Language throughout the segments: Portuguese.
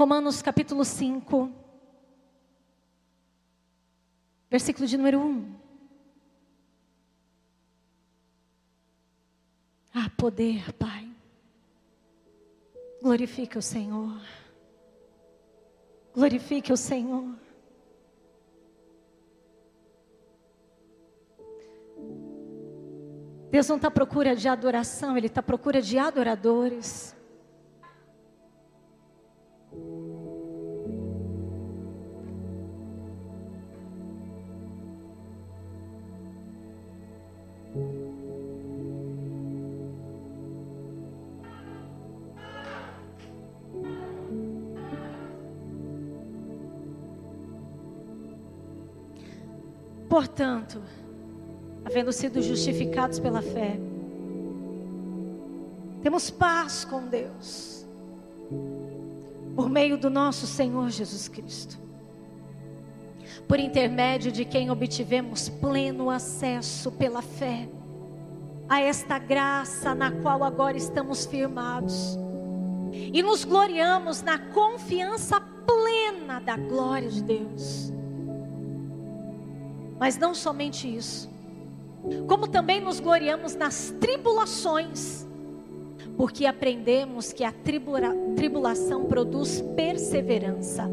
Romanos capítulo 5, versículo de número 1. Ah, poder, Pai. Glorifique o Senhor. Glorifique o Senhor. Deus não está à procura de adoração, Ele está à procura de adoradores. Portanto, havendo sido justificados pela fé, temos paz com Deus, por meio do nosso Senhor Jesus Cristo, por intermédio de quem obtivemos pleno acesso pela fé a esta graça na qual agora estamos firmados, e nos gloriamos na confiança plena da glória de Deus. Mas não somente isso, como também nos gloriamos nas tribulações, porque aprendemos que a tribula, tribulação produz perseverança.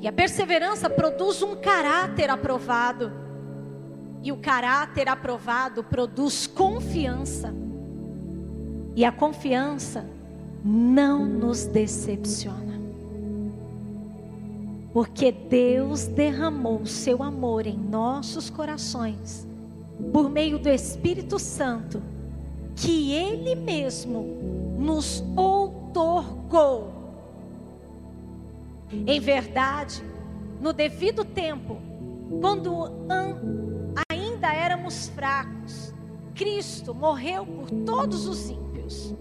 E a perseverança produz um caráter aprovado. E o caráter aprovado produz confiança. E a confiança não nos decepciona. Porque Deus derramou o seu amor em nossos corações, por meio do Espírito Santo, que Ele mesmo nos outorgou. Em verdade, no devido tempo, quando ainda éramos fracos, Cristo morreu por todos os ímpios.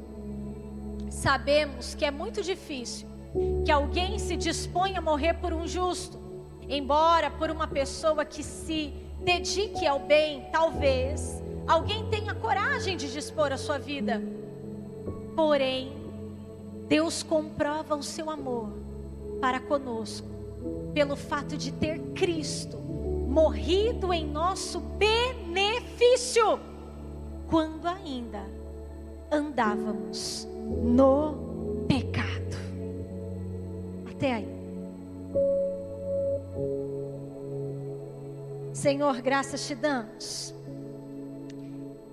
Sabemos que é muito difícil que alguém se dispõe a morrer por um justo, embora por uma pessoa que se dedique ao bem, talvez alguém tenha coragem de dispor a sua vida. Porém, Deus comprova o seu amor para conosco pelo fato de ter Cristo morrido em nosso benefício quando ainda andávamos no até aí. Senhor, graças te damos.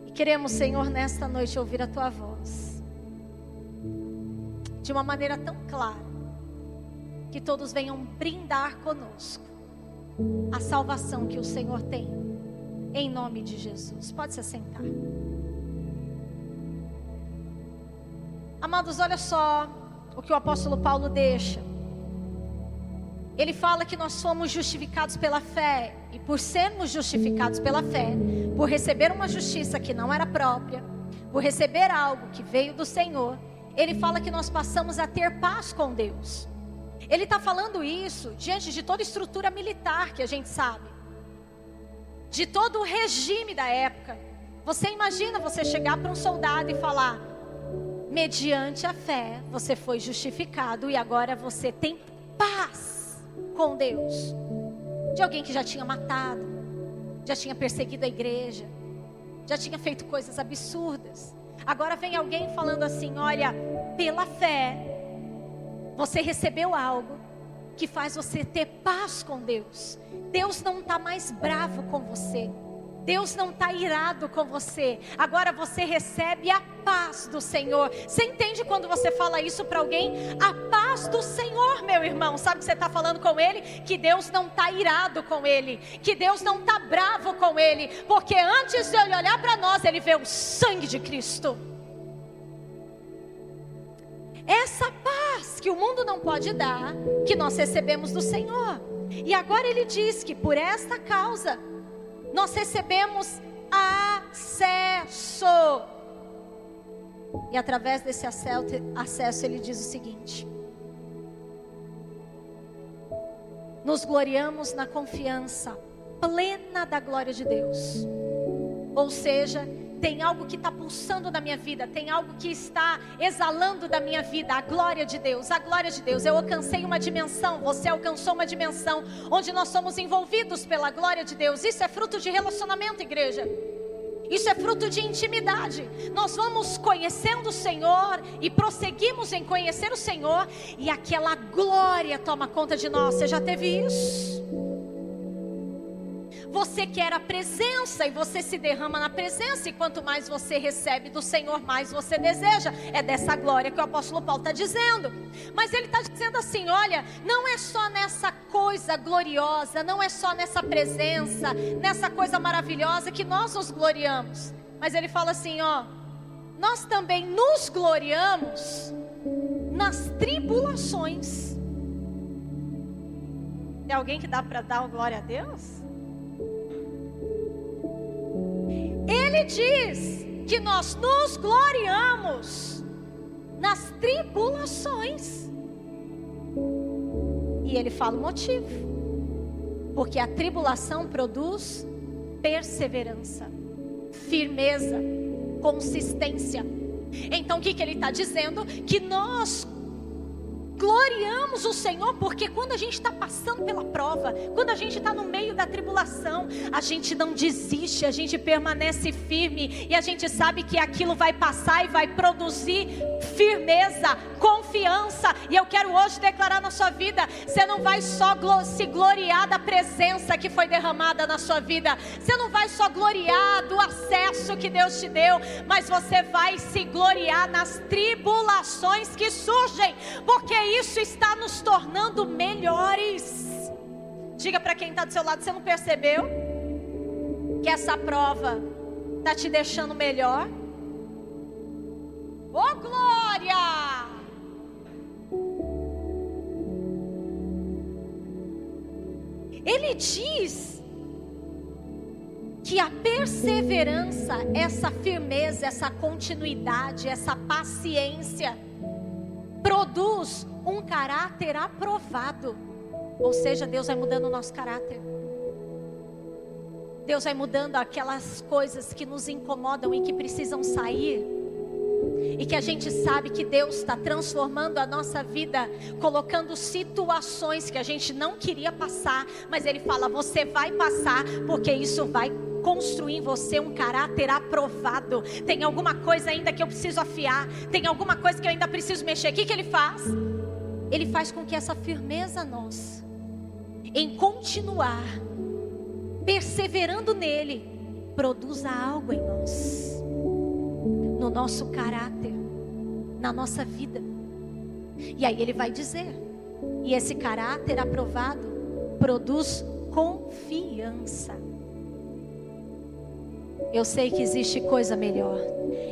E queremos, Senhor, nesta noite ouvir a tua voz. De uma maneira tão clara. Que todos venham brindar conosco a salvação que o Senhor tem. Em nome de Jesus. Pode se assentar. Amados, olha só o que o apóstolo Paulo deixa. Ele fala que nós somos justificados pela fé, e por sermos justificados pela fé, por receber uma justiça que não era própria, por receber algo que veio do Senhor, ele fala que nós passamos a ter paz com Deus. Ele está falando isso diante de toda estrutura militar que a gente sabe, de todo o regime da época. Você imagina você chegar para um soldado e falar: mediante a fé, você foi justificado e agora você tem paz com Deus. De alguém que já tinha matado, já tinha perseguido a igreja, já tinha feito coisas absurdas. Agora vem alguém falando assim: olha, pela fé, você recebeu algo que faz você ter paz com Deus. Deus não está mais bravo com você. Deus não está irado com você. Agora você recebe a paz do Senhor. Você entende quando você fala isso para alguém? A paz do Senhor, meu irmão. Sabe que você está falando com ele? Que Deus não está irado com ele. Que Deus não está bravo com ele. Porque antes de ele olhar para nós, ele vê o sangue de Cristo. Essa paz que o mundo não pode dar, que nós recebemos do Senhor. E agora ele diz que por esta causa nós recebemos acesso. E através desse acesso, ele diz o seguinte: Nos gloriamos na confiança plena da glória de Deus. Ou seja, tem algo que está pulsando na minha vida, tem algo que está exalando da minha vida, a glória de Deus, a glória de Deus. Eu alcancei uma dimensão, você alcançou uma dimensão onde nós somos envolvidos pela glória de Deus. Isso é fruto de relacionamento, igreja. Isso é fruto de intimidade. Nós vamos conhecendo o Senhor e prosseguimos em conhecer o Senhor e aquela glória toma conta de nós. Você já teve isso? Você quer a presença e você se derrama na presença, e quanto mais você recebe do Senhor, mais você deseja. É dessa glória que o apóstolo Paulo está dizendo. Mas ele está dizendo assim: olha, não é só nessa coisa gloriosa, não é só nessa presença, nessa coisa maravilhosa que nós nos gloriamos. Mas ele fala assim: ó, nós também nos gloriamos nas tribulações. Tem alguém que dá para dar glória a Deus? Ele diz que nós nos gloriamos nas tribulações. E ele fala o motivo. Porque a tribulação produz perseverança, firmeza, consistência. Então o que, que ele está dizendo? Que nós gloriamos o Senhor, porque quando a gente está passando pela prova, quando a gente está no meio da tribulação, a gente não desiste, a gente permanece firme e a gente sabe que aquilo vai passar e vai produzir firmeza, confiança. E eu quero hoje declarar na sua vida: você não vai só se gloriar da presença que foi derramada na sua vida, você não vai só gloriar do acesso que Deus te deu, mas você vai se gloriar nas tribulações que surgem, porque isso está nos tornando melhores. Diga para quem está do seu lado: você não percebeu que essa prova está te deixando melhor? Ô oh, glória! Ele diz que a perseverança, essa firmeza, essa continuidade, essa paciência, produz um caráter aprovado. Ou seja, Deus vai mudando o nosso caráter. Deus vai mudando aquelas coisas que nos incomodam e que precisam sair. E que a gente sabe que Deus está transformando a nossa vida, colocando situações que a gente não queria passar, mas Ele fala: você vai passar, porque isso vai construir em você um caráter aprovado. Tem alguma coisa ainda que eu preciso afiar, tem alguma coisa que eu ainda preciso mexer. O que, que Ele faz? Ele faz com que essa firmeza nossa, em continuar, perseverando nele, produza algo em nós, no nosso caráter, na nossa vida. E aí ele vai dizer: e esse caráter aprovado produz confiança. Eu sei que existe coisa melhor.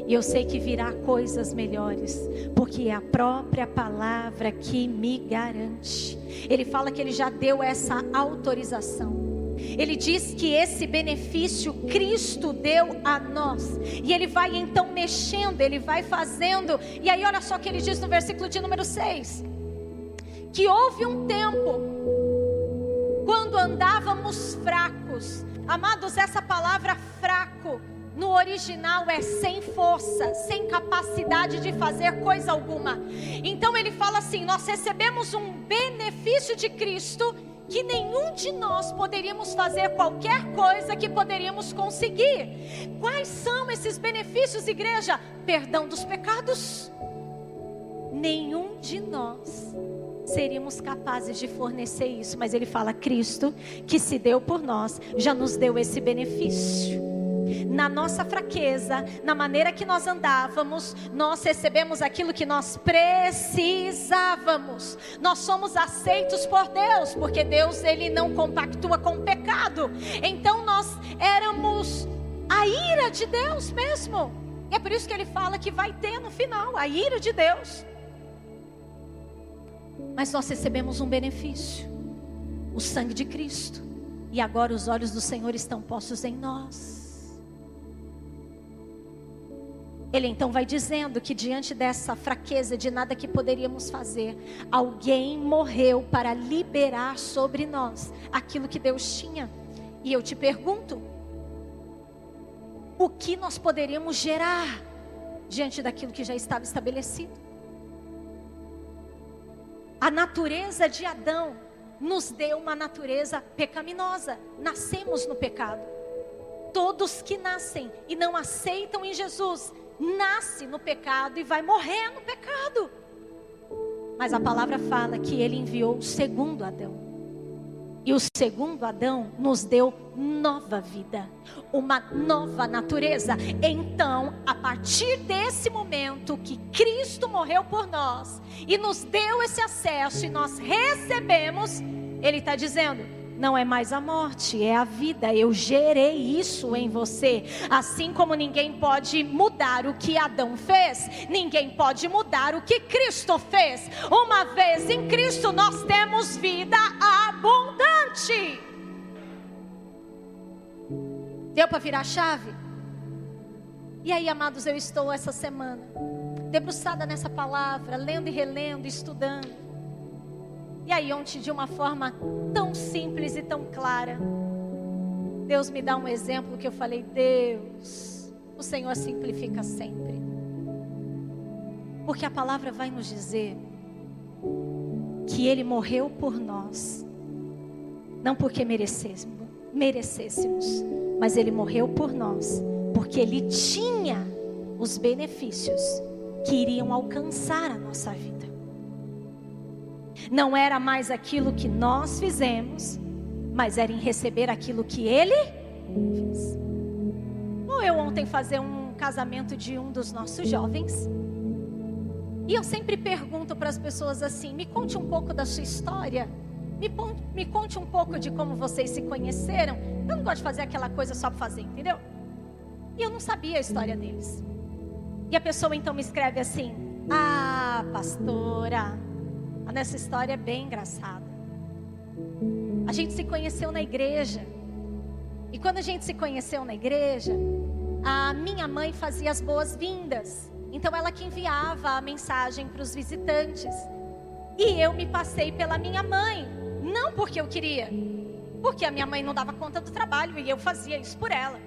E eu sei que virá coisas melhores, porque é a própria palavra que me garante. Ele fala que ele já deu essa autorização. Ele diz que esse benefício Cristo deu a nós. E ele vai então mexendo, ele vai fazendo. E aí, olha só o que ele diz no versículo de número 6: Que houve um tempo, quando andávamos fracos. Amados, essa palavra fraco no original é sem força, sem capacidade de fazer coisa alguma. Então ele fala assim: nós recebemos um benefício de Cristo que nenhum de nós poderíamos fazer qualquer coisa que poderíamos conseguir. Quais são esses benefícios, igreja? Perdão dos pecados. Nenhum de nós seríamos capazes de fornecer isso, mas ele fala: Cristo, que se deu por nós, já nos deu esse benefício na nossa fraqueza, na maneira que nós andávamos, nós recebemos aquilo que nós precisávamos. Nós somos aceitos por Deus, porque Deus ele não compactua com o pecado. Então nós éramos a ira de Deus mesmo. E é por isso que ele fala que vai ter no final a ira de Deus. Mas nós recebemos um benefício, o sangue de Cristo. E agora os olhos do Senhor estão postos em nós. Ele então vai dizendo que diante dessa fraqueza de nada que poderíamos fazer, alguém morreu para liberar sobre nós aquilo que Deus tinha. E eu te pergunto: o que nós poderíamos gerar diante daquilo que já estava estabelecido. A natureza de Adão nos deu uma natureza pecaminosa. Nascemos no pecado. Todos que nascem e não aceitam em Jesus, nasce no pecado e vai morrer no pecado. Mas a palavra fala que ele enviou o segundo Adão. E o segundo Adão nos deu nova vida, uma nova natureza. Então, a partir desse momento que Cristo morreu por nós e nos deu esse acesso e nós recebemos, Ele está dizendo: não é mais a morte, é a vida. Eu gerei isso em você. Assim como ninguém pode mudar o que Adão fez, ninguém pode mudar o que Cristo fez. Uma vez em Cristo, nós temos vida abundante. Deu para virar a chave? E aí, amados, eu estou essa semana debruçada nessa palavra, lendo e relendo, estudando. E aí, ontem, de uma forma tão simples e tão clara, Deus me dá um exemplo que eu falei: Deus, o Senhor simplifica sempre. Porque a palavra vai nos dizer que Ele morreu por nós, não porque merecêssemos, merecêssemos, mas Ele morreu por nós, porque Ele tinha os benefícios que iriam alcançar a nossa vida. Não era mais aquilo que nós fizemos, mas era em receber aquilo que ele fez. Ou eu ontem fazer um casamento de um dos nossos jovens. E eu sempre pergunto para as pessoas assim: me conte um pouco da sua história. Me, me conte um pouco de como vocês se conheceram. Eu não gosto de fazer aquela coisa só para fazer, entendeu? E eu não sabia a história deles. E a pessoa então me escreve assim: Ah, pastora, nessa história é bem engraçada. A gente se conheceu na igreja. E quando a gente se conheceu na igreja, a minha mãe fazia as boas-vindas. Então ela que enviava a mensagem para os visitantes. E eu me passei pela minha mãe, não porque eu queria, porque a minha mãe não dava conta do trabalho e eu fazia isso por ela.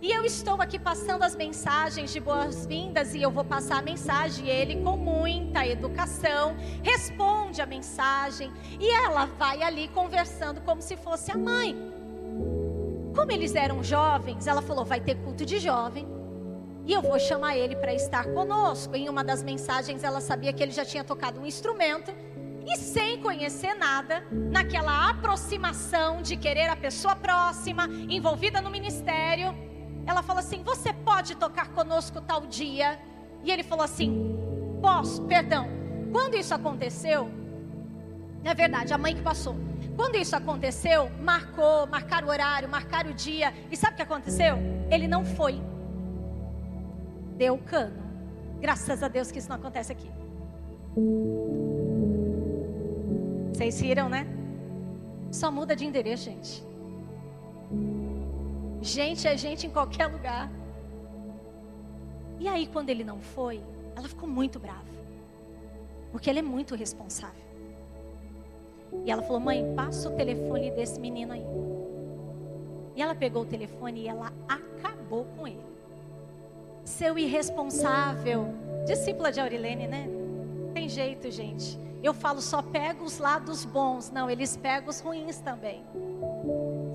E eu estou aqui passando as mensagens de boas-vindas e eu vou passar a mensagem. E ele, com muita educação, responde a mensagem e ela vai ali conversando como se fosse a mãe. Como eles eram jovens, ela falou: vai ter culto de jovem. E eu vou chamar ele para estar conosco. Em uma das mensagens, ela sabia que ele já tinha tocado um instrumento. E sem conhecer nada, naquela aproximação de querer a pessoa próxima, envolvida no ministério, ela falou assim: Você pode tocar conosco tal dia? E ele falou assim: Posso, perdão. Quando isso aconteceu, é verdade, a mãe que passou. Quando isso aconteceu, marcou, marcaram o horário, marcaram o dia. E sabe o que aconteceu? Ele não foi. Deu cano. Graças a Deus que isso não acontece aqui. Vocês riram, né? Só muda de endereço, gente. Gente é gente em qualquer lugar. E aí, quando ele não foi, ela ficou muito brava. Porque ele é muito responsável. E ela falou: Mãe, passa o telefone desse menino aí. E ela pegou o telefone e ela acabou com ele. Seu irresponsável. Discípula de Aurilene, né? Tem jeito, gente. Eu falo só pega os lados bons. Não, eles pegam os ruins também.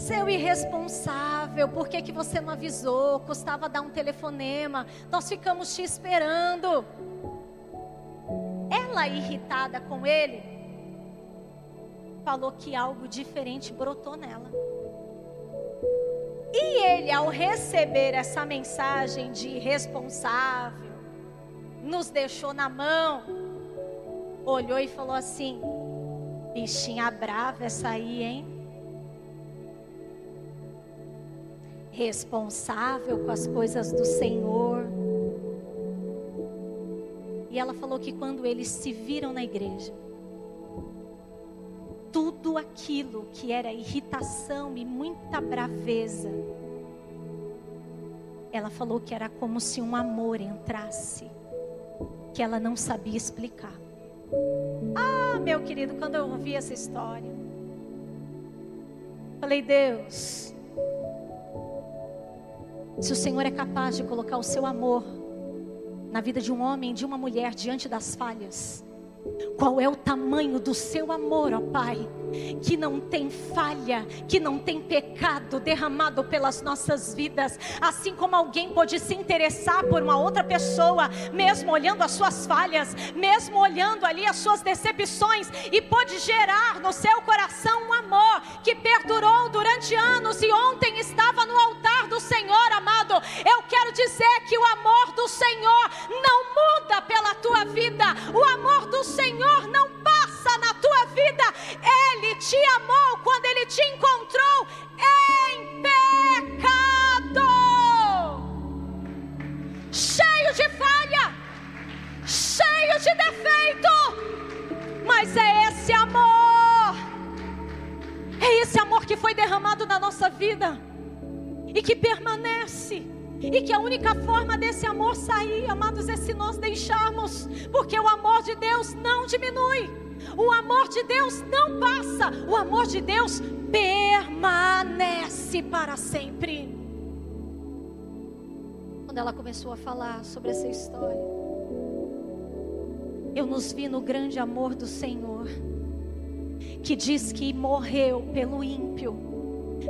Seu irresponsável, por que, que você não avisou? Custava dar um telefonema. Nós ficamos te esperando. Ela, irritada com ele, falou que algo diferente brotou nela. E ele, ao receber essa mensagem de irresponsável, nos deixou na mão, olhou e falou assim: bichinha brava essa aí, hein? Responsável com as coisas do Senhor. E ela falou que quando eles se viram na igreja, tudo aquilo que era irritação e muita braveza, ela falou que era como se um amor entrasse, que ela não sabia explicar. Ah, meu querido, quando eu ouvi essa história, falei, Deus, Se o Senhor é capaz de colocar o seu amor na vida de um homem, de uma mulher diante das falhas, qual é o tamanho do seu amor, ó Pai? Que não tem falha, que não tem pecado derramado pelas nossas vidas. Assim como alguém pode se interessar por uma outra pessoa, mesmo olhando as suas falhas, mesmo olhando ali as suas decepções, e pode gerar no seu coração um amor que perdurou durante anos e ontem estava no altar do Senhor, amado. Eu quero dizer que o amor do Senhor não muda pela tua vida, o amor do Senhor não passa na tua vida. Ele te amou quando ele te encontrou em pecado, cheio de falha, cheio de defeito. Mas é esse amor, é esse amor que foi derramado na nossa vida e que permanece. E que a única forma desse amor sair, amados, é se nós deixarmos, porque o amor de Deus não diminui, o amor de Deus não passa, o amor de Deus permanece para sempre. Quando ela começou a falar sobre essa história, eu nos vi no grande amor do Senhor, que diz que morreu pelo ímpio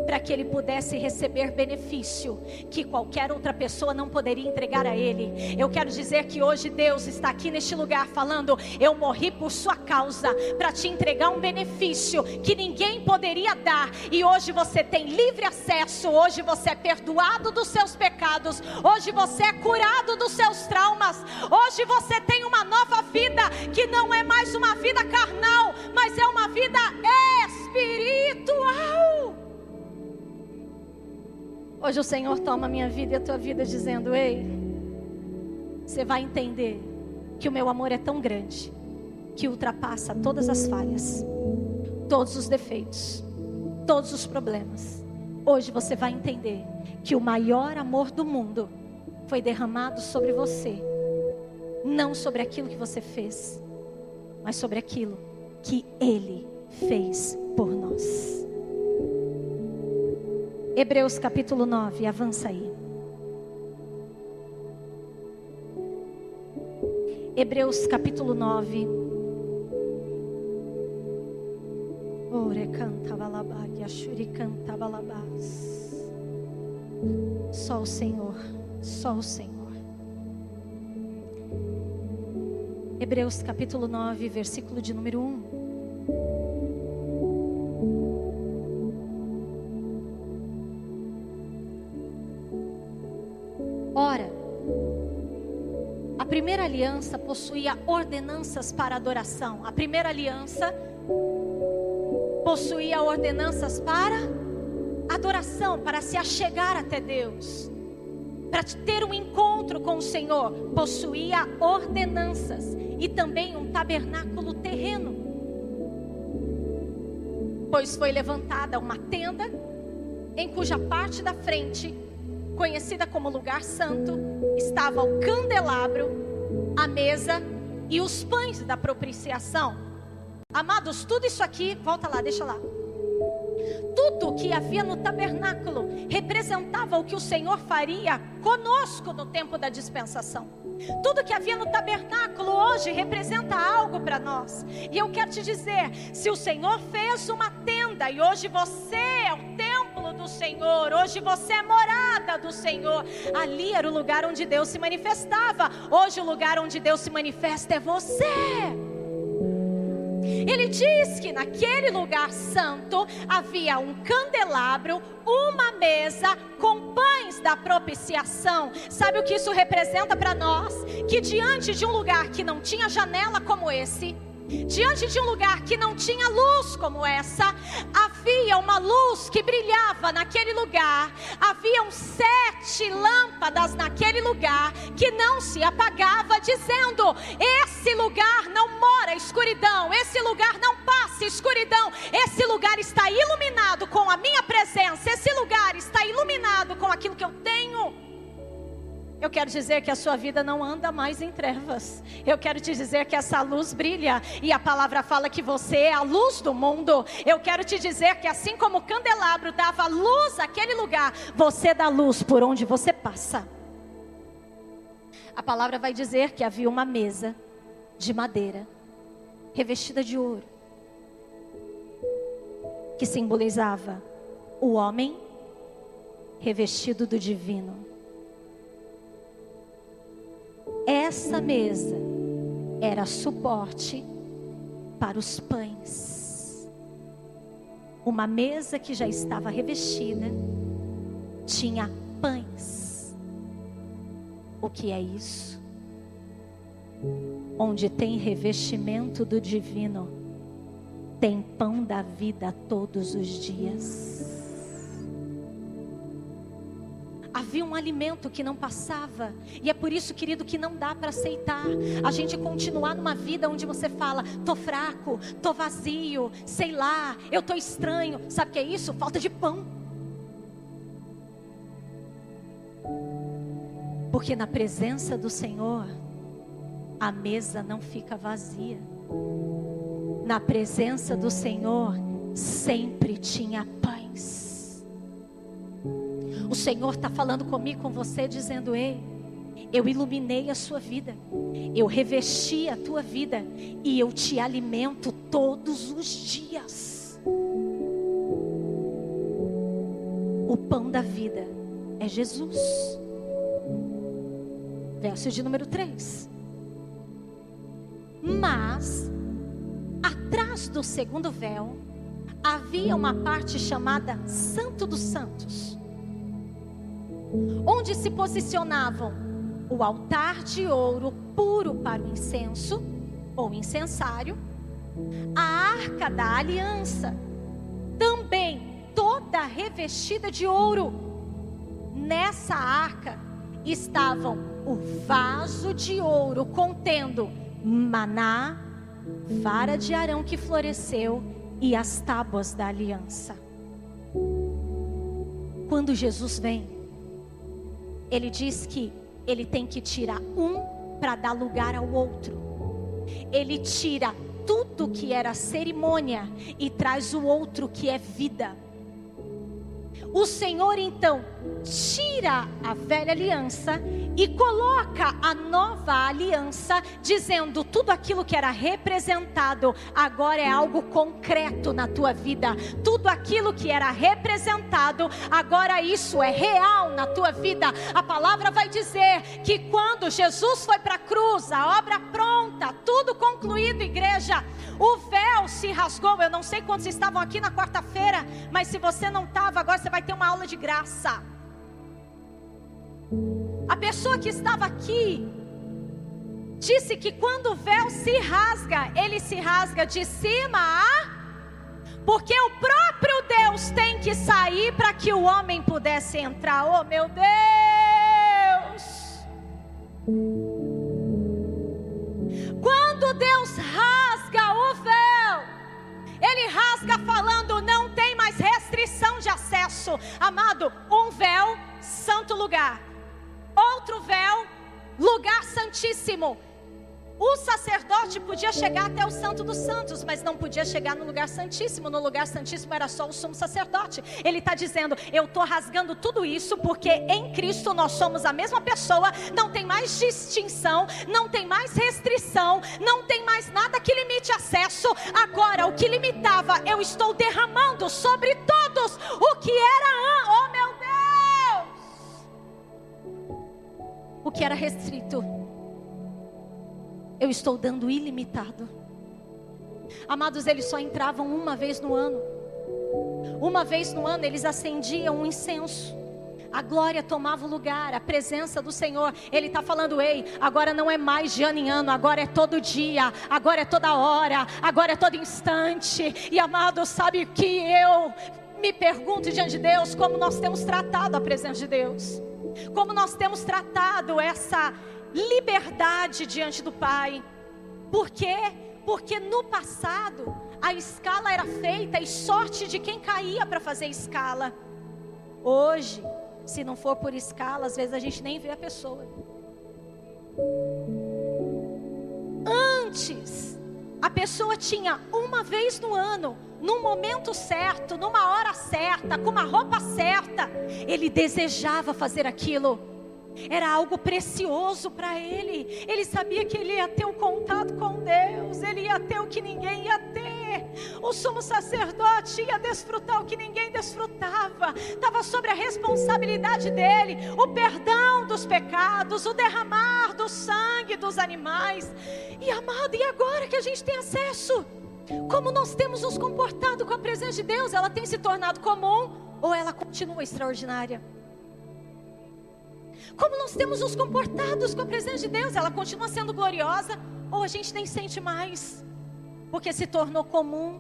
para que ele pudesse receber benefício que qualquer outra pessoa não poderia entregar a ele. Eu quero dizer que hoje Deus está aqui neste lugar falando: Eu morri por sua causa, para te entregar um benefício que ninguém poderia dar, e hoje você tem livre acesso. Hoje você é perdoado dos seus pecados, hoje você é curado dos seus traumas, hoje você tem uma nova vida que não é mais uma vida carnal, mas é uma vida espiritual. Hoje o Senhor toma a minha vida e a tua vida dizendo: Ei, você vai entender que o meu amor é tão grande que ultrapassa todas as falhas, todos os defeitos, todos os problemas. Hoje você vai entender que o maior amor do mundo foi derramado sobre você, não sobre aquilo que você fez, mas sobre aquilo que Ele fez por nós. Hebreus capítulo 9, avança aí. Hebreus capítulo 9. Ore canta balabag, ashuri canta balabás. Só o Senhor, só o Senhor. Hebreus capítulo 9, versículo de número 1. Aliança possuía ordenanças para adoração. A primeira aliança possuía ordenanças para adoração, para se achegar até Deus, para ter um encontro com o Senhor. Possuía ordenanças e também um tabernáculo terreno. Pois foi levantada uma tenda em cuja parte da frente conhecida como lugar santo, estava o candelabro, a mesa e os pães da propiciação. Amados, tudo isso aqui, volta lá, deixa lá. Tudo que havia no tabernáculo representava o que o Senhor faria conosco no tempo da dispensação. Tudo que havia no tabernáculo hoje representa algo para nós. E eu quero te dizer: se o Senhor fez uma tenda e hoje você é o templo do Senhor, hoje você é morada do Senhor, ali era o lugar onde Deus se manifestava. Hoje o lugar onde Deus se manifesta é você. Ele diz que naquele lugar santo havia um candelabro, uma mesa com pães da propiciação. Sabe o que isso representa para nós? Que diante de um lugar que não tinha janela como esse, Diante de um lugar que não tinha luz como essa, havia uma luz que brilhava naquele lugar. Haviam sete lâmpadas naquele lugar que não se apagava, dizendo: Esse lugar não mora escuridão, esse lugar não passa escuridão, esse lugar está iluminado com a minha presença, esse lugar está iluminado com aquilo que eu tenho. Eu quero dizer que a sua vida não anda mais em trevas. Eu quero te dizer que essa luz brilha e a palavra fala que você é a luz do mundo. Eu quero te dizer que assim como o candelabro dava luz àquele lugar, você dá luz por onde você passa. A palavra vai dizer que havia uma mesa de madeira revestida de ouro, que simbolizava o homem revestido do divino. Essa mesa era suporte para os pães. Uma mesa que já estava revestida tinha pães. O que é isso? Onde tem revestimento do divino, tem pão da vida todos os dias. Havia um alimento que não passava. E é por isso, querido, que não dá para aceitar a gente continuar numa vida onde você fala: tô fraco, tô vazio, sei lá, eu tô estranho. Sabe o que é isso? Falta de pão. Porque na presença do Senhor, a mesa não fica vazia. Na presença do Senhor, sempre tinha pães. O Senhor está falando comigo, com você, dizendo: Ei, eu iluminei a sua vida, eu revesti a tua vida e eu te alimento todos os dias. O pão da vida é Jesus. Verso de número 3. Mas, atrás do segundo véu, havia uma parte chamada Santo dos Santos onde se posicionavam o altar de ouro puro para o incenso, ou incensário, a arca da aliança, também toda revestida de ouro. Nessa arca estavam o vaso de ouro contendo maná, vara de Arão que floresceu e as tábuas da aliança. Quando Jesus vem, ele diz que ele tem que tirar um para dar lugar ao outro. Ele tira tudo que era cerimônia e traz o outro que é vida. O Senhor então tira a velha aliança e coloca a nova aliança, dizendo: tudo aquilo que era representado agora é algo concreto na tua vida. Tudo aquilo que era representado, agora isso é real na tua vida. A palavra vai dizer que quando Jesus foi para a cruz, a obra pronta, tudo concluído, igreja, o véu se rasgou. Eu não sei quantos estavam aqui na quarta-feira, mas se você não estava, agora você vai ter uma aula de graça. A pessoa que estava aqui disse que quando o véu se rasga, ele se rasga de cima a porque o próprio Deus tem que sair para que o homem pudesse entrar. Oh, meu Deus! Quando Deus rasga de acesso. Amado, um véu, santo lugar outro véu, lugar santíssimo. O sacerdote podia chegar até o Santo dos Santos, mas não podia chegar no lugar santíssimo. No lugar santíssimo era só o sumo sacerdote. Ele está dizendo: Eu estou rasgando tudo isso porque em Cristo nós somos a mesma pessoa. Não tem mais distinção, não tem mais restrição, não tem mais nada que limite acesso. Agora, o que limitava, eu estou derramando sobre todos o que era, oh meu o que era restrito, eu estou dando ilimitado. Amados, eles só entravam uma vez no ano. Uma vez no ano eles acendiam um incenso. A glória tomava o lugar, a presença do Senhor. Ele está falando, ei, agora não é mais de ano em ano, agora é todo dia, agora é toda hora, agora é todo instante. E amado, sabe que eu me pergunto diante de Deus como nós temos tratado a presença de Deus como nós temos tratado essa liberdade diante do Pai. Por quê? Porque no passado a escala era feita e sorte de quem caía para fazer escala. Hoje, Se não for por escala, às vezes a gente nem vê a pessoa. Antes, a pessoa tinha uma vez no ano, num momento certo, numa hora certa, com uma roupa certa, ele desejava fazer aquilo. Era algo precioso para ele. Ele sabia que ele ia ter um contato com Deus, ele ia ter o que ninguém ia ter. O sumo sacerdote ia desfrutar o que ninguém desfrutava. Estava sobre a responsabilidade dele, o perdão dos pecados, o derramar do sangue dos animais. E amado, e agora que a gente tem acesso? Como nós temos nos comportado com a presença de Deus? Ela tem se tornado comum ou ela continua extraordinária? Como nós temos nos comportados com a presença de Deus? Ela continua sendo gloriosa ou a gente nem sente mais? Porque se tornou comum,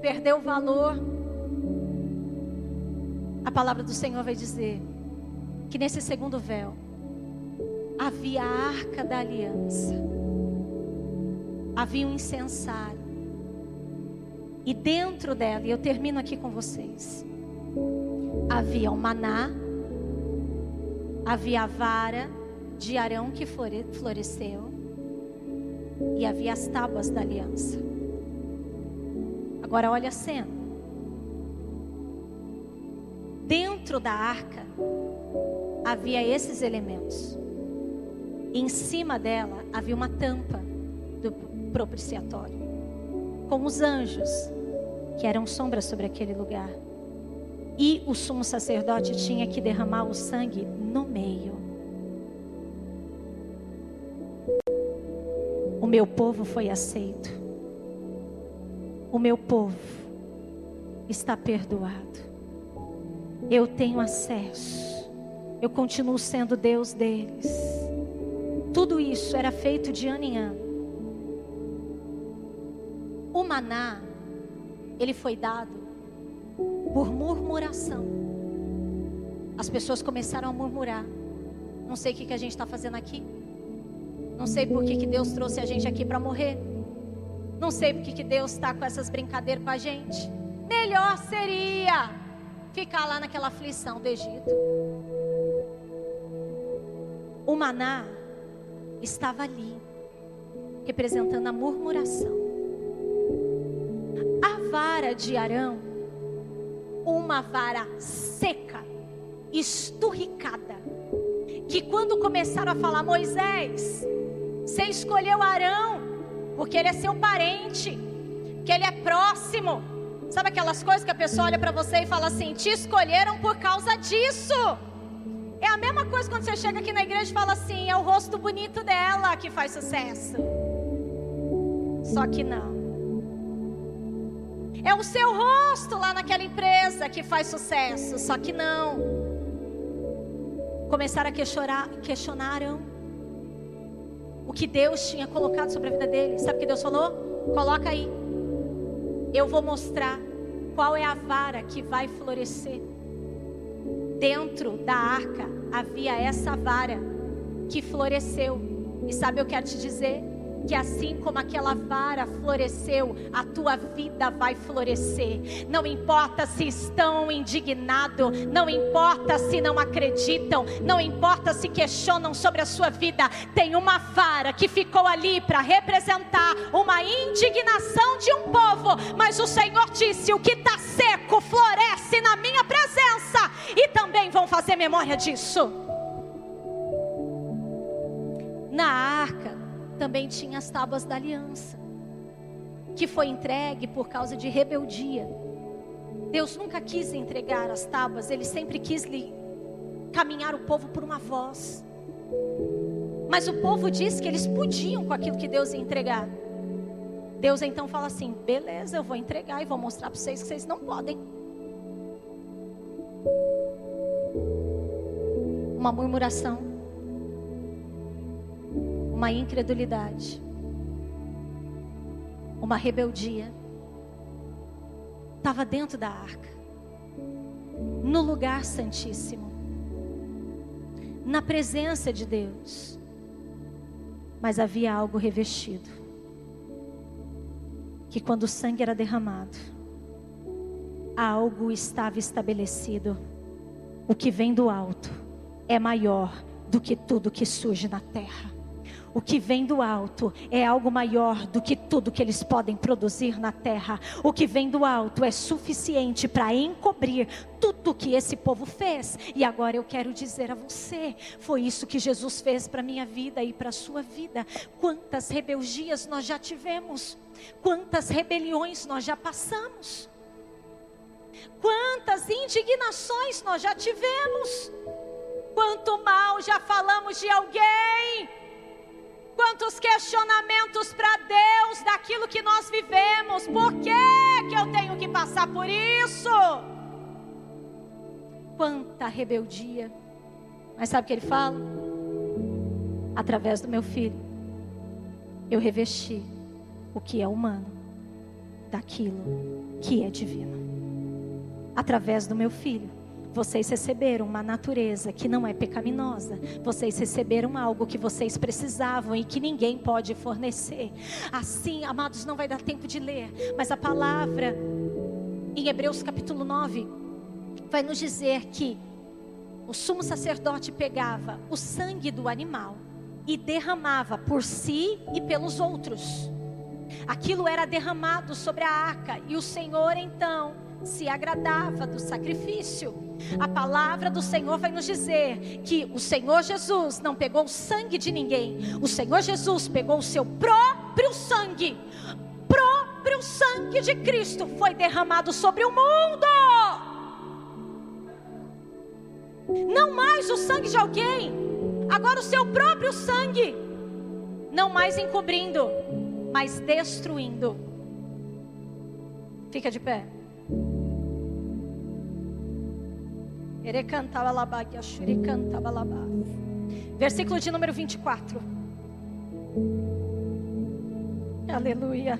perdeu o valor. A palavra do Senhor vai dizer que nesse segundo véu havia a arca da aliança, havia um incensário, e dentro dela, e eu termino aqui com vocês, havia o maná, havia a vara de Arão que floresceu, e havia as tábuas da aliança. Agora olha a cena. Dentro da arca havia esses elementos. Em cima dela havia uma tampa do propiciatório, com os anjos que eram sombras sobre aquele lugar. E o sumo sacerdote tinha que derramar o sangue no meio. O meu povo foi aceito. O meu povo está perdoado. Eu tenho acesso. Eu continuo sendo Deus deles. Tudo isso era feito de ano em ano. O maná, ele foi dado por murmuração. As pessoas começaram a murmurar. Não sei o que, que a gente está fazendo aqui. Não sei por que, que Deus trouxe a gente aqui para morrer. Não sei por que, que Deus está com essas brincadeiras com a gente. Melhor seria ficar lá naquela aflição do Egito. O maná estava ali, representando a murmuração. A vara de Arão, uma vara seca, esturricada, que quando começaram a falar, Moisés, você escolheu Arão, porque ele é seu parente, que ele é próximo. Sabe aquelas coisas que a pessoa olha para você e fala assim: te escolheram por causa disso. É a mesma coisa quando você chega aqui na igreja e fala assim: é o rosto bonito dela que faz sucesso. Só que não. É o seu rosto lá naquela empresa que faz sucesso. Só que não. Começaram a questionar, questionaram o que Deus tinha colocado sobre a vida dele. Sabe o que Deus falou? Coloca aí. Eu vou mostrar qual é a vara que vai florescer. Dentro da arca havia essa vara que floresceu. E sabe, eu quero te dizer que assim como aquela vara floresceu, a tua vida vai florescer. Não importa se estão indignados, não importa se não acreditam, não importa se questionam sobre a sua vida, tem uma vara que ficou ali para representar uma indignação de um povo, mas o Senhor disse: o que está seco floresce na minha presença, e também vão fazer memória disso. Na arca também tinha as tábuas da aliança, que foi entregue por causa de rebeldia. Deus nunca quis entregar as tábuas, ele sempre quis lhe caminhar o povo por uma voz. Mas o povo disse que eles podiam com aquilo que Deus ia entregar. Deus então fala assim: beleza, eu vou entregar e vou mostrar para vocês que vocês não podem. Uma murmuração uma incredulidade, uma rebeldia. Estava dentro da arca, no lugar santíssimo, na presença de Deus, mas havia algo revestido. Que quando o sangue era derramado, algo estava estabelecido. o que vem do alto é maior do que tudo que surge na terra. O que vem do alto é algo maior do que tudo que eles podem produzir na terra. O que vem do alto é suficiente para encobrir tudo que esse povo fez. E agora eu quero dizer a você: foi isso que Jesus fez para minha vida e para a sua vida. Quantas rebeldias nós já tivemos, quantas rebeliões nós já passamos, quantas indignações nós já tivemos, quanto mal já falamos de alguém Quantos questionamentos para Deus daquilo que nós vivemos? Por que, que eu tenho que passar por isso? Quanta rebeldia. Mas sabe o que ele fala? Através do meu filho, eu revesti o que é humano daquilo que é divino. Através do meu filho, vocês receberam uma natureza que não é pecaminosa. Vocês receberam algo que vocês precisavam e que ninguém pode fornecer. Assim, amados, não vai dar tempo de ler, mas a palavra em Hebreus capítulo 9 vai nos dizer que o sumo sacerdote pegava o sangue do animal e derramava por si e pelos outros. Aquilo era derramado sobre a arca e o Senhor então se agradava do sacrifício. A palavra do Senhor vai nos dizer que o Senhor Jesus não pegou o sangue de ninguém, o Senhor Jesus pegou o seu próprio sangue. Próprio sangue de Cristo foi derramado sobre o mundo. Não mais o sangue de alguém, agora o seu próprio sangue. Não mais encobrindo, mas destruindo. Fica de pé. Versículo de número 24. Aleluia.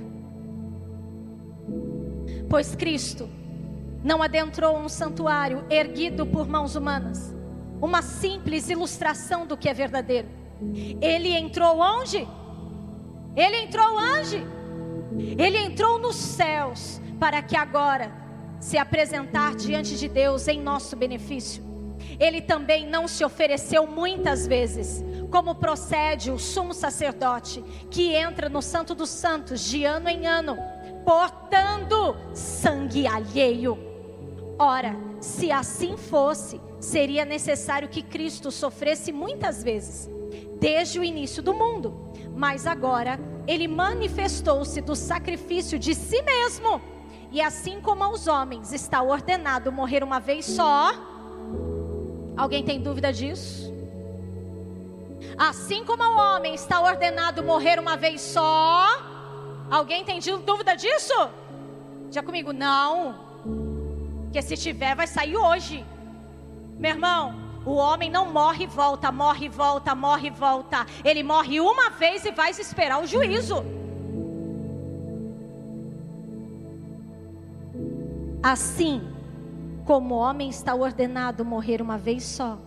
Pois Cristo não adentrou um santuário erguido por mãos humanas, uma simples ilustração do que é verdadeiro. Ele entrou onde? Ele entrou onde? Ele entrou nos céus para que agora se apresentar diante de Deus em nosso benefício. Ele também não se ofereceu muitas vezes, como procede o sumo sacerdote, que entra no Santo dos Santos de ano em ano, portando sangue alheio. Ora, se assim fosse, seria necessário que Cristo sofresse muitas vezes, desde o início do mundo. Mas agora, ele manifestou-se do sacrifício de si mesmo e assim como aos homens está ordenado morrer uma vez só, alguém tem dúvida disso? Assim como ao homem está ordenado morrer uma vez só, alguém tem dúvida disso? Já comigo, não. Que se tiver, vai sair hoje. Meu irmão, o homem não morre e volta, morre e volta, morre e volta. Ele morre uma vez e vai esperar o juízo. Assim como o homem está ordenado morrer uma vez só,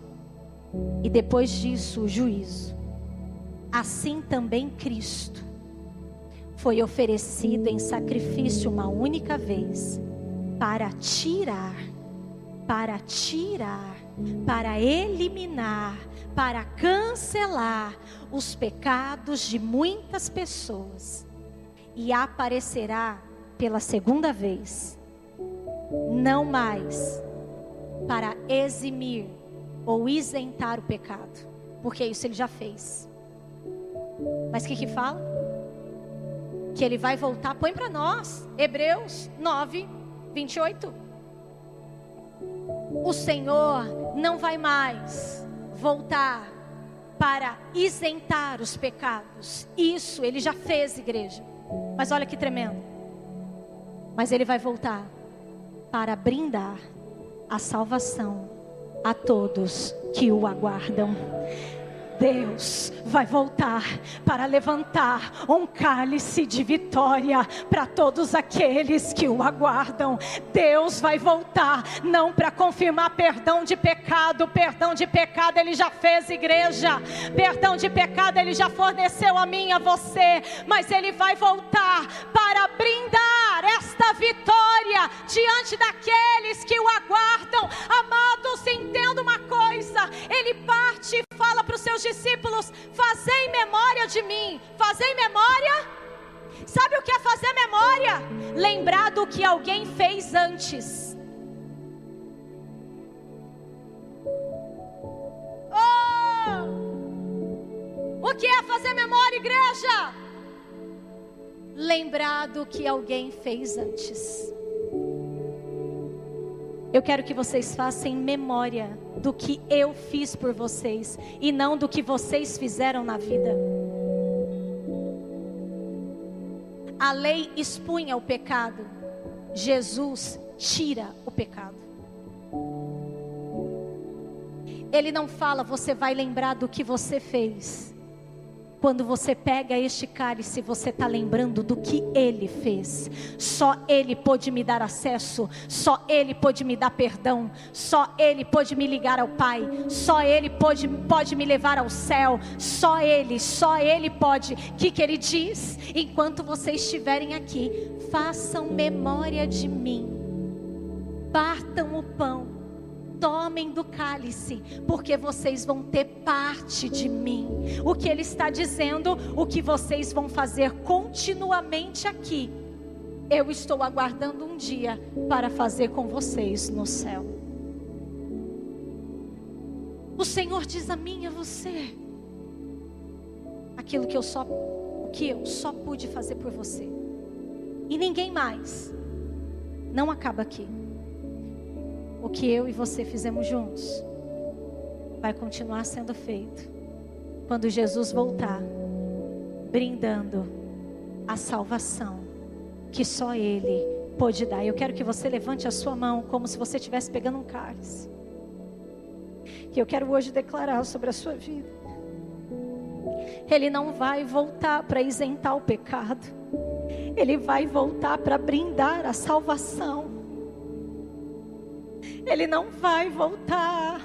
e depois disso o juízo, assim também Cristo foi oferecido em sacrifício uma única vez para tirar, para tirar, para eliminar, para cancelar os pecados de muitas pessoas. E aparecerá pela segunda vez não mais para eximir ou isentar o pecado, porque isso ele já fez. Mas o que que fala? Que ele vai voltar, põe para nós, Hebreus 9, 28. O Senhor não vai mais voltar para isentar os pecados. Isso ele já fez, igreja. Mas olha que tremendo. Mas ele vai voltar para brindar a salvação a todos que o aguardam. Deus vai voltar para levantar um cálice de vitória para todos aqueles que o aguardam. Deus vai voltar não para confirmar perdão de pecado, perdão de pecado ele já fez, igreja. Perdão de pecado ele já forneceu a mim, a você, mas ele vai voltar para brindar esta vitória diante daqueles que o aguardam. Amados, entendo os discípulos: Fazei memória de mim. Fazei memória. Sabe o que é fazer memória? Lembrar do que alguém fez antes. Oh! O que é fazer memória, igreja? Lembrar do que alguém fez antes. Eu quero que vocês façam memória do que eu fiz por vocês e não do que vocês fizeram na vida. A lei expunha o pecado, Jesus tira o pecado. Ele não fala, você vai lembrar do que você fez. Quando você pega este cálice, você está lembrando do que Ele fez. Só Ele pôde me dar acesso, só Ele pôde me dar perdão, só Ele pôde me ligar ao Pai, só Ele pôde, pode me levar ao céu, só Ele, só Ele pode. O que, que Ele diz? Enquanto vocês estiverem aqui, façam memória de mim, partam o pão tomem do cálice, porque vocês vão ter parte de mim. O que ele está dizendo, o que vocês vão fazer continuamente aqui, eu estou aguardando um dia para fazer com vocês no céu. O Senhor diz a mim e a você aquilo que eu só o que eu só pude fazer por você. E ninguém mais. Não acaba aqui o que eu e você fizemos juntos vai continuar sendo feito quando Jesus voltar, brindando a salvação que só Ele pode dar. Eu quero que você levante a sua mão como se você estivesse pegando um cálice. Que eu quero hoje declarar sobre a sua vida. Ele não vai voltar para isentar o pecado. Ele vai voltar para brindar a salvação. Ele não vai voltar.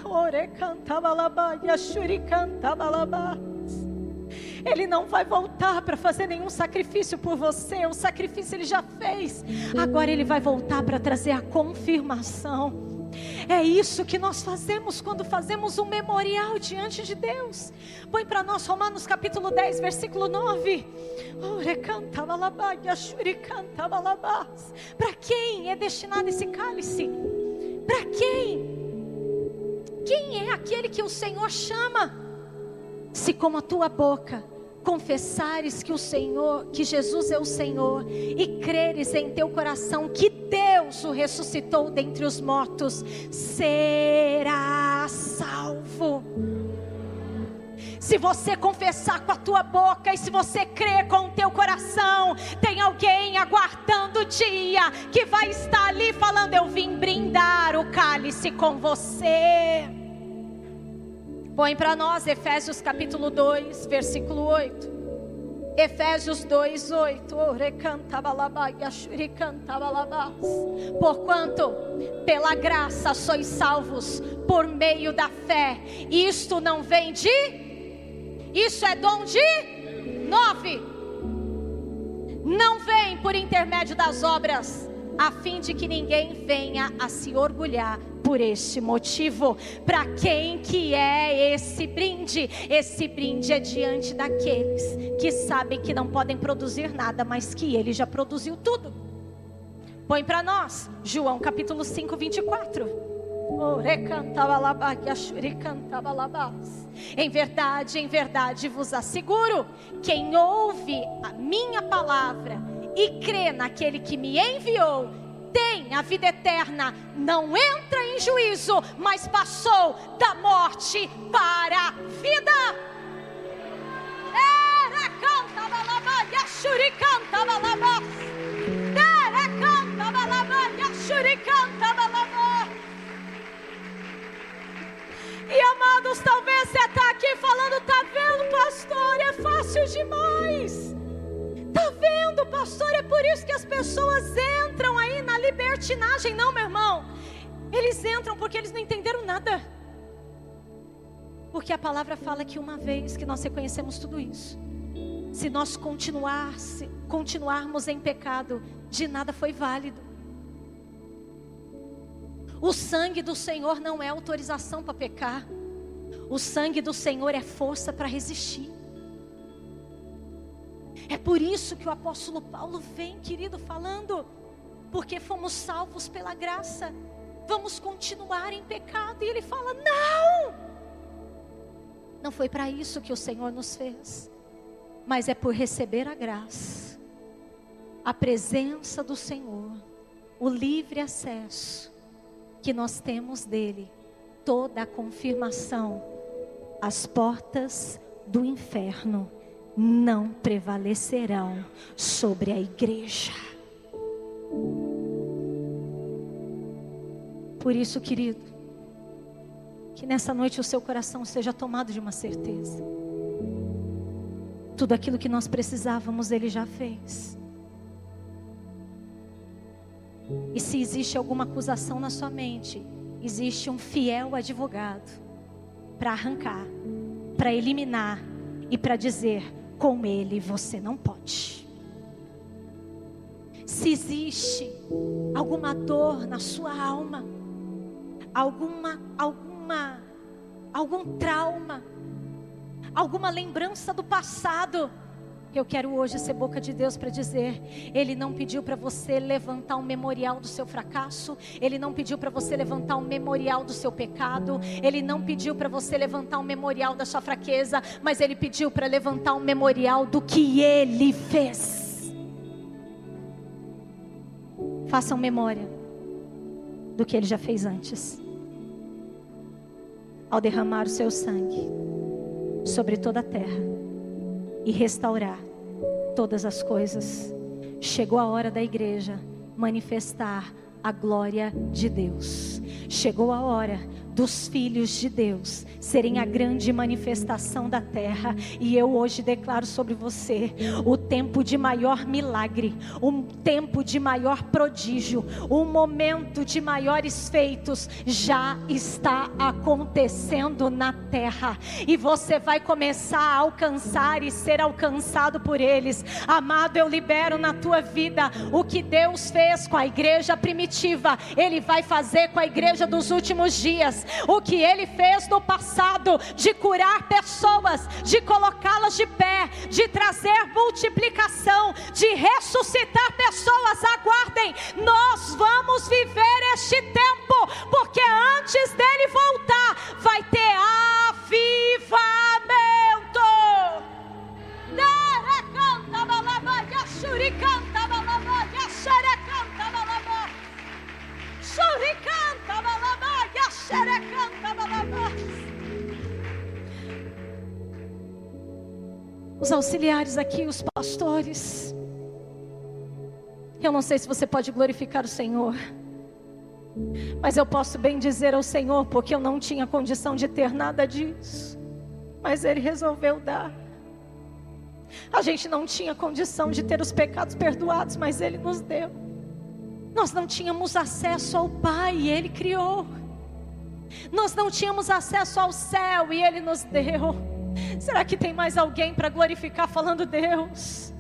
Ele não vai voltar para fazer nenhum sacrifício por você. O sacrifício ele já fez. Agora ele vai voltar para trazer a confirmação. É isso que nós fazemos quando fazemos um memorial diante de Deus. Põe para nós Romanos capítulo 10, versículo 9. Para quem é destinado esse cálice? Para quem? Quem é aquele que o Senhor chama? Se com a tua boca confessares que o Senhor, que Jesus é o Senhor, e creres em teu coração que Deus o ressuscitou dentre os mortos, será salvo se você confessar com a tua boca e se você crer com o teu coração, tem alguém aguardando o dia que vai estar ali falando: Eu vim brindar o cálice com você. Põe para nós Efésios capítulo 2, versículo 8. Efésios 2, 8. Porquanto, pela graça sois salvos por meio da fé. Isto não vem de isso é dom de nove. Não vem por intermédio das obras, a fim de que ninguém venha a se orgulhar por este motivo. Para quem que é esse brinde? Esse brinde é diante daqueles que sabem que não podem produzir nada, mas que ele já produziu tudo. Põe para nós, João capítulo 5, 24. Em verdade, em verdade vos asseguro: quem ouve a minha palavra e crê naquele que me enviou, tem a vida eterna, não entra em juízo, mas passou da morte para a vida. Era canta balaba, yashuri canta balaba. E amados, talvez você está aqui falando, tá vendo, pastor? É fácil demais. Tá vendo, pastor? É por isso que as pessoas entram aí na libertinagem, não, meu irmão. Eles entram porque eles não entenderam nada. Porque a palavra fala que uma vez que nós reconhecemos tudo isso, se nós continuar, continuarmos em pecado, de nada foi válido. O sangue do Senhor não é autorização para pecar. O sangue do Senhor é força para resistir. É por isso que o apóstolo Paulo vem, querido, falando, porque fomos salvos pela graça, vamos continuar em pecado. E ele fala: não! Não foi para isso que o Senhor nos fez, mas é por receber a graça, a presença do Senhor, o livre acesso que nós temos dele, toda a confirmação, as portas do inferno não prevalecerão sobre a igreja. Por isso, querido, que nessa noite o seu coração seja tomado de uma certeza. Tudo aquilo que nós precisávamos, Ele já fez. E se existe alguma acusação na sua mente, existe um fiel advogado para arrancar, para eliminar e para dizer: com ele você não pode. Se existe alguma dor na sua alma, alguma alguma algum trauma, alguma lembrança do passado, eu quero hoje ser boca de Deus para dizer: Ele não pediu para você levantar um memorial do seu fracasso, Ele não pediu para você levantar um memorial do seu pecado, Ele não pediu para você levantar um memorial da sua fraqueza, mas Ele pediu para levantar um memorial do que Ele fez. Façam memória do que Ele já fez antes, ao derramar o seu sangue sobre toda a terra e restaurar todas as coisas. Chegou a hora da igreja manifestar a glória de Deus. Chegou a hora dos filhos de Deus serem a grande manifestação da terra. E eu hoje declaro sobre você o tempo de maior milagre, um tempo de maior prodígio, um momento de maiores feitos já está acontecendo na terra. E você vai começar a alcançar e ser alcançado por eles. Amado, eu libero na tua vida o que Deus fez com a igreja primitiva, Ele vai fazer com a igreja dos últimos dias o que ele fez no passado de curar pessoas, de colocá-las de pé, de trazer multiplicação, de ressuscitar pessoas. Aguardem, nós vamos viver este tempo, porque antes dele voltar, vai ter avivamento. Canta, balaba, canta, balaba, Os auxiliares aqui, os pastores. Eu não sei se você pode glorificar o Senhor. Mas eu posso bem dizer ao Senhor, porque eu não tinha condição de ter nada disso. Mas Ele resolveu dar. A gente não tinha condição de ter os pecados perdoados, mas Ele nos deu. Nós não tínhamos acesso ao Pai, Ele criou. Nós não tínhamos acesso ao céu e Ele nos deu. Será que tem mais alguém para glorificar falando Deus?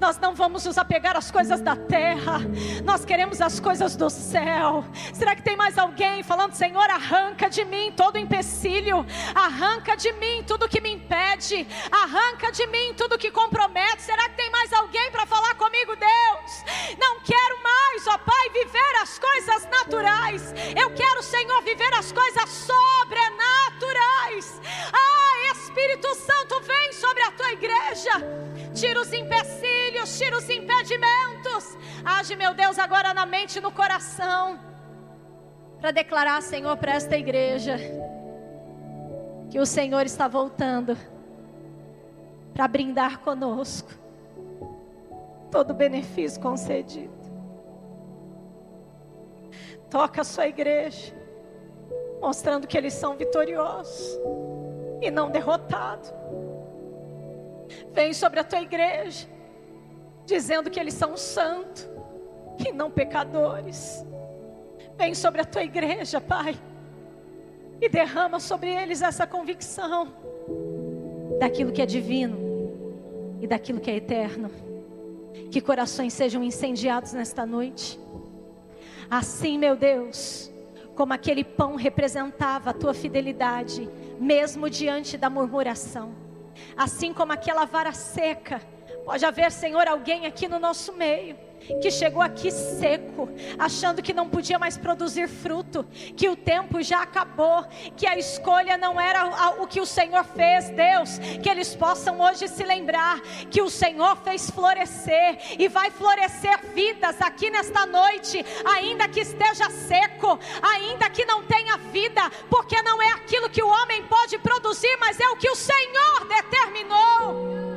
Nós não vamos nos apegar às coisas da terra, nós queremos as coisas do céu. Será que tem mais alguém falando, Senhor, arranca de mim todo empecilho, arranca de mim tudo que me impede, arranca de mim tudo que compromete? Será que tem mais alguém para falar comigo, Deus? Não quero mais, ó Pai, viver as coisas naturais, eu quero, Senhor, viver as coisas sobrenaturais. Ah, Espírito Santo, vem sobre a tua igreja, tira os empecilhos filhos, tira os impedimentos. Age, meu Deus, agora na mente e no coração. Para declarar, Senhor, para esta igreja, que o Senhor está voltando para brindar conosco todo benefício concedido. Toca a sua igreja, mostrando que eles são vitoriosos e não derrotados. Vem sobre a tua igreja dizendo que eles são santos e não pecadores. Vem sobre a tua igreja, Pai, e derrama sobre eles essa convicção daquilo que é divino e daquilo que é eterno. Que corações sejam incendiados nesta noite. Assim, meu Deus, como aquele pão representava a tua fidelidade, mesmo diante da murmuração. Assim como aquela vara seca, pode haver, Senhor, alguém aqui no nosso meio que chegou aqui seco, achando que não podia mais produzir fruto, que o tempo já acabou, que a escolha não era o que o Senhor fez, Deus, que eles possam hoje se lembrar que o Senhor fez florescer e vai florescer vidas aqui nesta noite, ainda que esteja seco, ainda que não tenha vida, porque não é aquilo que o homem pode produzir, mas é o que o Senhor determinou.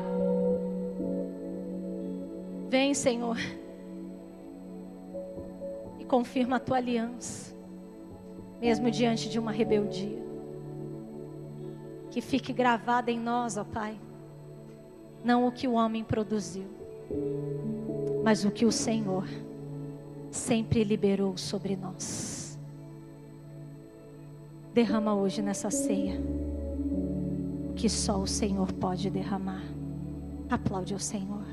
Vem, Senhor confirma a tua aliança, mesmo diante de uma rebeldia. Que fique gravada em nós, ó Pai, não o que o homem produziu, mas o que o Senhor sempre liberou sobre nós. Derrama hoje nessa ceia o que só o Senhor pode derramar. Aplaude o Senhor.